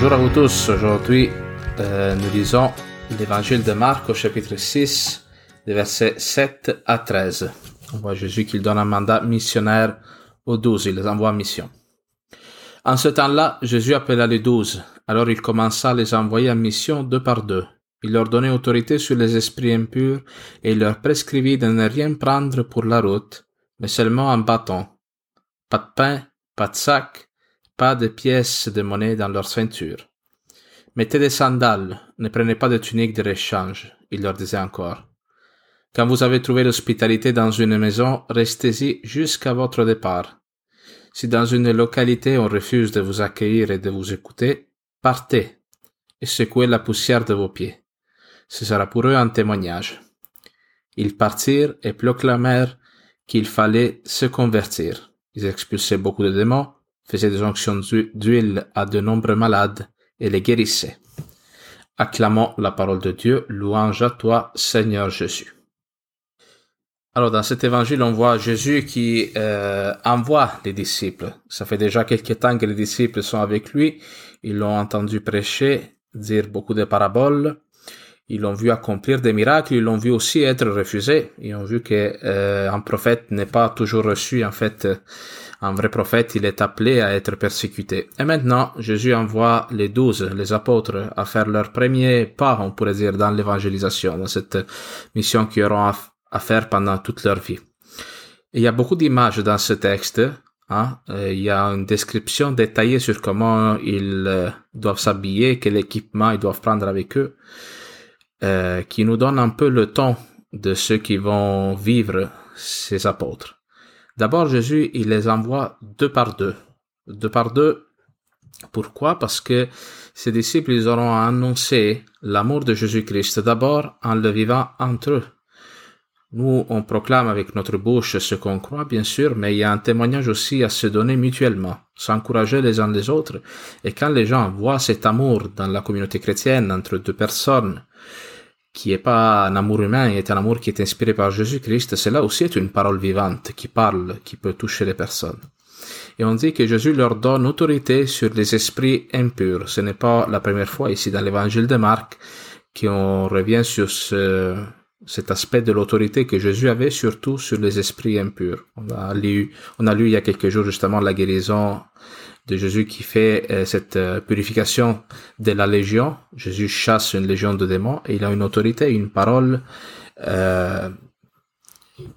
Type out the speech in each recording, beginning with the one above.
Bonjour à vous tous. Aujourd'hui, euh, nous lisons l'évangile de Marc au chapitre 6, des versets 7 à 13. On voit Jésus qu'il donne un mandat missionnaire aux douze, il les envoie en mission. En ce temps-là, Jésus appela les douze. Alors il commença à les envoyer en mission deux par deux. Il leur donnait autorité sur les esprits impurs et il leur prescrivit de ne rien prendre pour la route, mais seulement un bâton. Pas de pain, pas de sac, pas de pièces de monnaie dans leur ceinture. Mettez des sandales, ne prenez pas de tunique de réchange, il leur disait encore. Quand vous avez trouvé l'hospitalité dans une maison, restez-y jusqu'à votre départ. Si dans une localité on refuse de vous accueillir et de vous écouter, partez et secouez la poussière de vos pieds. Ce sera pour eux un témoignage. Ils partirent et proclamèrent qu'il fallait se convertir. Ils expulsaient beaucoup de démons, faisaient des onctions d'huile à de nombreux malades et les guérissaient. Acclamons la parole de Dieu, louange à toi, Seigneur Jésus. Alors dans cet évangile, on voit Jésus qui euh, envoie les disciples. Ça fait déjà quelque temps que les disciples sont avec lui. Ils l'ont entendu prêcher, dire beaucoup de paraboles. Ils l'ont vu accomplir des miracles. Ils l'ont vu aussi être refusé. Ils ont vu que euh, un prophète n'est pas toujours reçu. En fait, un vrai prophète, il est appelé à être persécuté. Et maintenant, Jésus envoie les douze, les apôtres, à faire leur premier pas, on pourrait dire, dans l'évangélisation, dans cette mission qu'ils auront à faire pendant toute leur vie. il y a beaucoup d'images dans ce texte. Hein? Euh, il y a une description détaillée sur comment ils euh, doivent s'habiller, quel équipement ils doivent prendre avec eux, euh, qui nous donne un peu le temps de ceux qui vont vivre ces apôtres. D'abord, Jésus, il les envoie deux par deux. Deux par deux. Pourquoi? Parce que ses disciples, ils auront annoncé l'amour de Jésus-Christ d'abord en le vivant entre eux. Nous, on proclame avec notre bouche ce qu'on croit, bien sûr, mais il y a un témoignage aussi à se donner mutuellement, s'encourager les uns les autres. Et quand les gens voient cet amour dans la communauté chrétienne entre deux personnes, qui est pas un amour humain, est un amour qui est inspiré par Jésus-Christ, cela aussi est une parole vivante qui parle, qui peut toucher les personnes. Et on dit que Jésus leur donne autorité sur les esprits impurs. Ce n'est pas la première fois ici dans l'évangile de Marc qu'on revient sur ce, cet aspect de l'autorité que Jésus avait surtout sur les esprits impurs. On a lu, on a lu il y a quelques jours justement la guérison de Jésus qui fait euh, cette euh, purification de la légion. Jésus chasse une légion de démons et il a une autorité, une parole euh,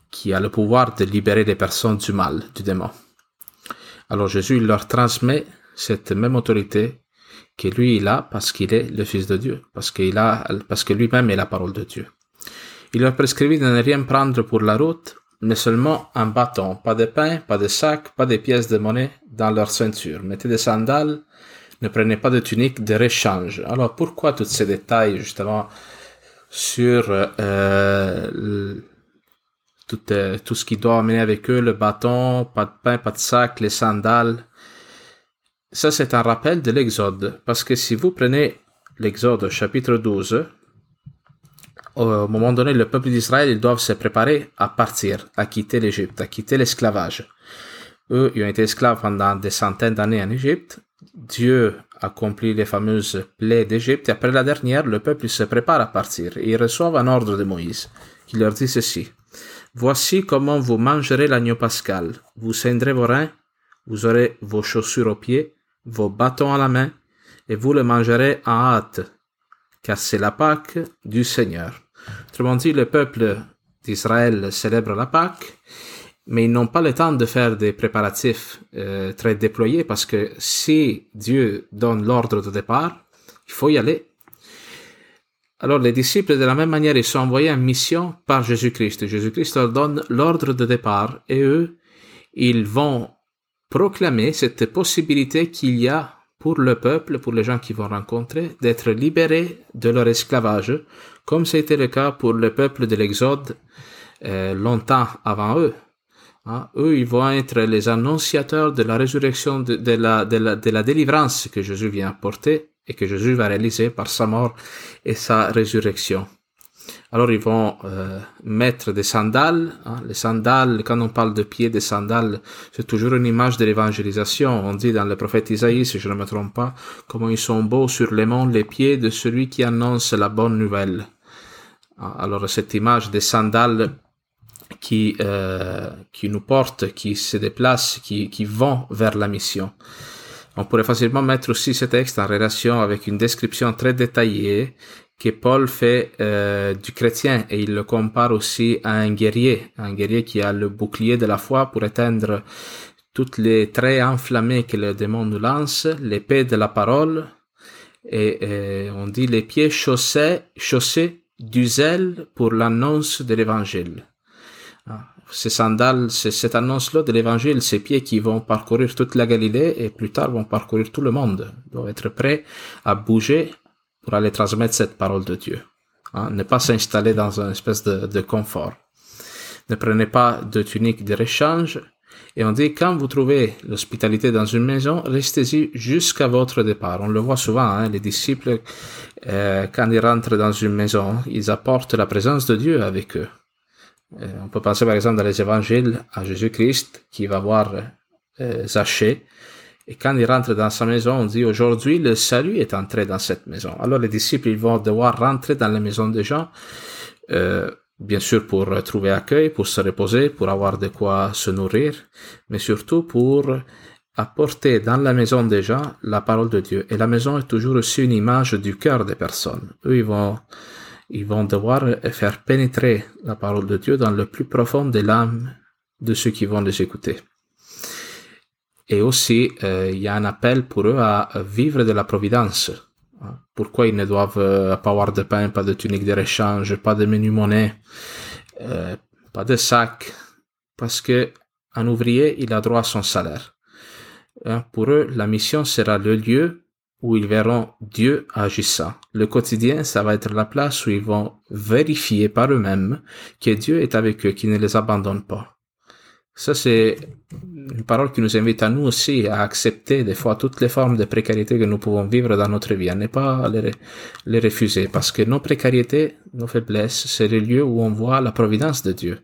qui a le pouvoir de libérer les personnes du mal, du démon. Alors Jésus leur transmet cette même autorité que lui il a parce qu'il est le Fils de Dieu, parce qu'il a, parce que lui-même est la parole de Dieu. Il leur prescrivit de ne rien prendre pour la route, mais seulement un bâton, pas de pain, pas de sac, pas de pièces de monnaie dans leur ceinture. Mettez des sandales, ne prenez pas de tunique de réchange. Alors pourquoi tous ces détails justement sur euh, tout, euh, tout ce qui doit amener avec eux, le bâton, pas de pain, pas de sac, les sandales? Ça c'est un rappel de l'Exode, parce que si vous prenez l'Exode chapitre 12, au moment donné, le peuple d'Israël, ils doivent se préparer à partir, à quitter l'Égypte, à quitter l'esclavage. Eux, ils ont été esclaves pendant des centaines d'années en Égypte. Dieu accomplit les fameuses plaies d'Égypte et après la dernière, le peuple se prépare à partir ils reçoivent un ordre de Moïse qui leur dit ceci. Voici comment vous mangerez l'agneau pascal. Vous cendrez vos reins, vous aurez vos chaussures aux pieds, vos bâtons à la main, et vous le mangerez en hâte, car c'est la Pâque du Seigneur. Autrement dit, le peuple d'Israël célèbre la Pâque, mais ils n'ont pas le temps de faire des préparatifs euh, très déployés parce que si Dieu donne l'ordre de départ, il faut y aller. Alors les disciples, de la même manière, ils sont envoyés en mission par Jésus-Christ. Jésus-Christ leur donne l'ordre de départ et eux, ils vont proclamer cette possibilité qu'il y a pour le peuple, pour les gens qui vont rencontrer, d'être libérés de leur esclavage, comme c'était le cas pour le peuple de l'Exode euh, longtemps avant eux. Hein, eux, ils vont être les annonciateurs de la résurrection, de, la délivrance que Jésus vient apporter et que Jésus va réaliser par sa mort et sa résurrection. Alors ils vont euh, mettre des sandales. Hein. Les sandales, quand on parle de pieds des sandales, c'est toujours une image de l'évangélisation. On dit dans le prophète Isaïe, si je ne me trompe pas, comment ils sont beaux sur les monts les pieds de celui qui annonce la bonne nouvelle. Ah, alors cette image des sandales qui, euh, qui nous portent, qui se déplacent, qui, qui vont vers la mission. On pourrait facilement mettre aussi ce texte en relation avec une description très détaillée que Paul fait euh, du chrétien et il le compare aussi à un guerrier, un guerrier qui a le bouclier de la foi pour éteindre toutes les traits enflammés que le démon nous lance, l'épée de la parole, et, euh, on dit les pieds chaussés, chaussés du zèle pour l'annonce de l'évangile. Ah, ces sandales, cette annonce-là de l'évangile, ces pieds qui vont parcourir toute la Galilée et plus tard vont parcourir tout le monde, doivent être prêts à bouger pour aller transmettre cette parole de Dieu. Hein, ne pas s'installer dans une espèce de, de, confort. Ne prenez pas de tunique de réchange. Et on dit, quand vous trouvez l'hospitalité dans une maison, restez-y jusqu'à votre départ. On le voit souvent, hein, les disciples, euh, quand ils rentrent dans une maison, ils apportent la présence de Dieu avec eux. Euh, on peut penser par exemple dans les évangiles à Jésus-Christ qui va voir euh, Zachée. Et quand il rentre dans sa maison, on dit aujourd'hui le salut est entré dans cette maison. Alors les disciples ils vont devoir rentrer dans la maison des gens, euh, bien sûr pour trouver accueil, pour se reposer, pour avoir de quoi se nourrir, mais surtout pour apporter dans la maison gens la parole de Dieu. Et la maison est toujours aussi une image du cœur des personnes. Eux, ils vont ils vont devoir faire pénétrer la parole de Dieu dans le plus profond de l'âme de ceux qui vont les écouter. Et aussi, euh, il y a un appel pour eux à vivre de la providence. Pourquoi ils ne doivent euh, pas avoir de pain, pas de tunique de réchange, pas de menu monnaie, euh, pas de sac, parce que un ouvrier, il a droit à son salaire. Hein, pour eux, la mission sera le lieu où ils verront Dieu agissant. Le quotidien, ça va être la place où ils vont vérifier par eux-mêmes que Dieu est avec eux, qu'il ne les abandonne pas. Ça, c'est une parole qui nous invite à nous aussi à accepter des fois toutes les formes de précarité que nous pouvons vivre dans notre vie, à ne pas les, les refuser, parce que nos précarités, nos faiblesses, c'est le lieu où on voit la providence de Dieu.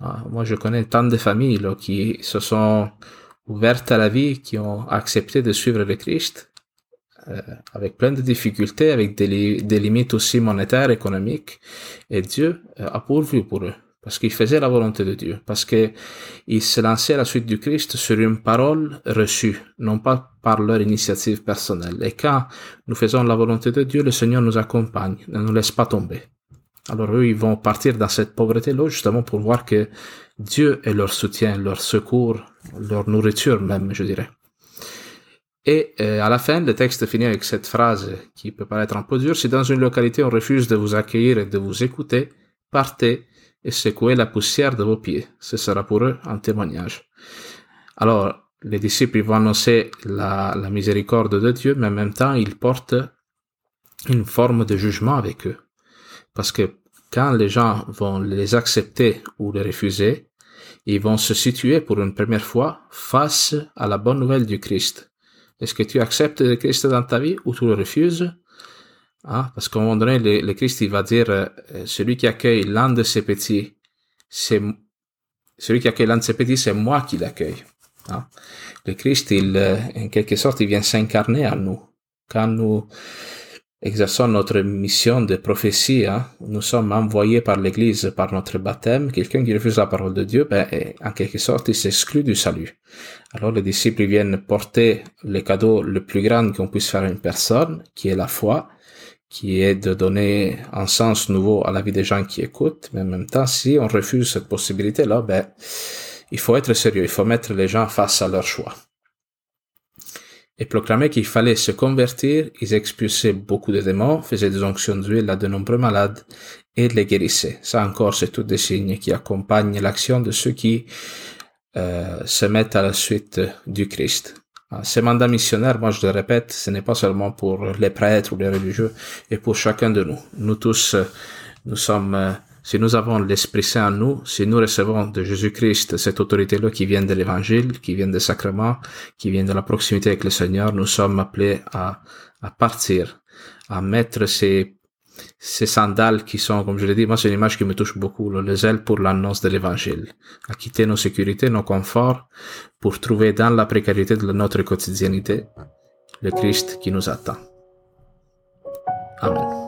Ah, moi, je connais tant de familles qui se sont ouvertes à la vie, qui ont accepté de suivre le Christ, euh, avec plein de difficultés, avec des, des, limites aussi monétaires, économiques. Et Dieu euh, a pourvu pour eux, parce qu'ils faisaient la volonté de Dieu, parce qu'ils se lançaient à la suite du Christ sur une parole reçue, non pas par leur initiative personnelle. Et quand nous faisons la volonté de Dieu, le Seigneur nous accompagne, ne nous laisse pas tomber. Alors eux, ils vont partir dans cette pauvreté-là justement pour voir que Dieu est leur soutien, leur secours, leur nourriture même, je dirais. Et euh, à la fin, le texte finit avec cette phrase qui peut paraître un peu dure. Si dans une localité on refuse de vous accueillir et de vous écouter, partez et secouez la poussière de vos pieds. Ce sera pour eux un témoignage. Alors, les disciples vont annoncer la, la miséricorde de Dieu, mais en même temps, ils portent une forme de jugement avec eux. Parce que quand les gens vont les accepter ou les refuser, ils vont se situer pour une première fois face à la bonne nouvelle du Christ. Est-ce que tu acceptes le Christ dans ta vie ou tu le refuses? Hein? Parce qu'à un moment donné, le, Christ va dire, euh, celui qui accueille l'un de ses petits, c'est celui qui c'est moi qui l'accueille. Hein? Le Christ, il, euh, en quelque sorte, il vient s'incarner en nous. Quand nous exerçons notre mission de prophétie, hein, nous sommes envoyés par l'Église par notre baptême. Quelqu'un qui refuse la parole de Dieu, ben, en quelque sorte, il s'exclut du salut. Alors les disciples viennent porter le cadeau le plus grand qu'on puisse faire à une personne, qui est la foi, qui est de donner un sens nouveau à la vie des gens qui écoutent. Mais en même temps, si on refuse cette possibilité-là, ben, il faut être sérieux, il faut mettre les gens face à leur choix et proclamaient qu'il fallait se convertir, ils expulsaient beaucoup de démons, faisaient des onctions d'huile à de nombreux malades et les guérissaient. Ça encore, c'est tout des signes qui accompagnent l'action de ceux qui euh, se mettent à la suite du Christ. Ah, ces mandats missionnaires, moi je le répète, ce n'est pas seulement pour les prêtres ou les religieux, et pour chacun de nous. Nous tous, euh, nous sommes euh, si nous avons l'Esprit Saint en nous, si nous recevons de Jésus-Christ cette autorité-là qui vient de l'Évangile, qui vient des sacrements, qui vient de la proximité avec le Seigneur, nous sommes appelés à, à partir, à mettre ces, ces sandales qui sont, comme je l'ai dit, moi c'est une image qui me touche beaucoup, les ailes pour l'annonce de l'évangile, à quitter nos sécurités, nos conforts, pour trouver dans la précarité de notre quotidiennité le Christ qui nous attend. Amen.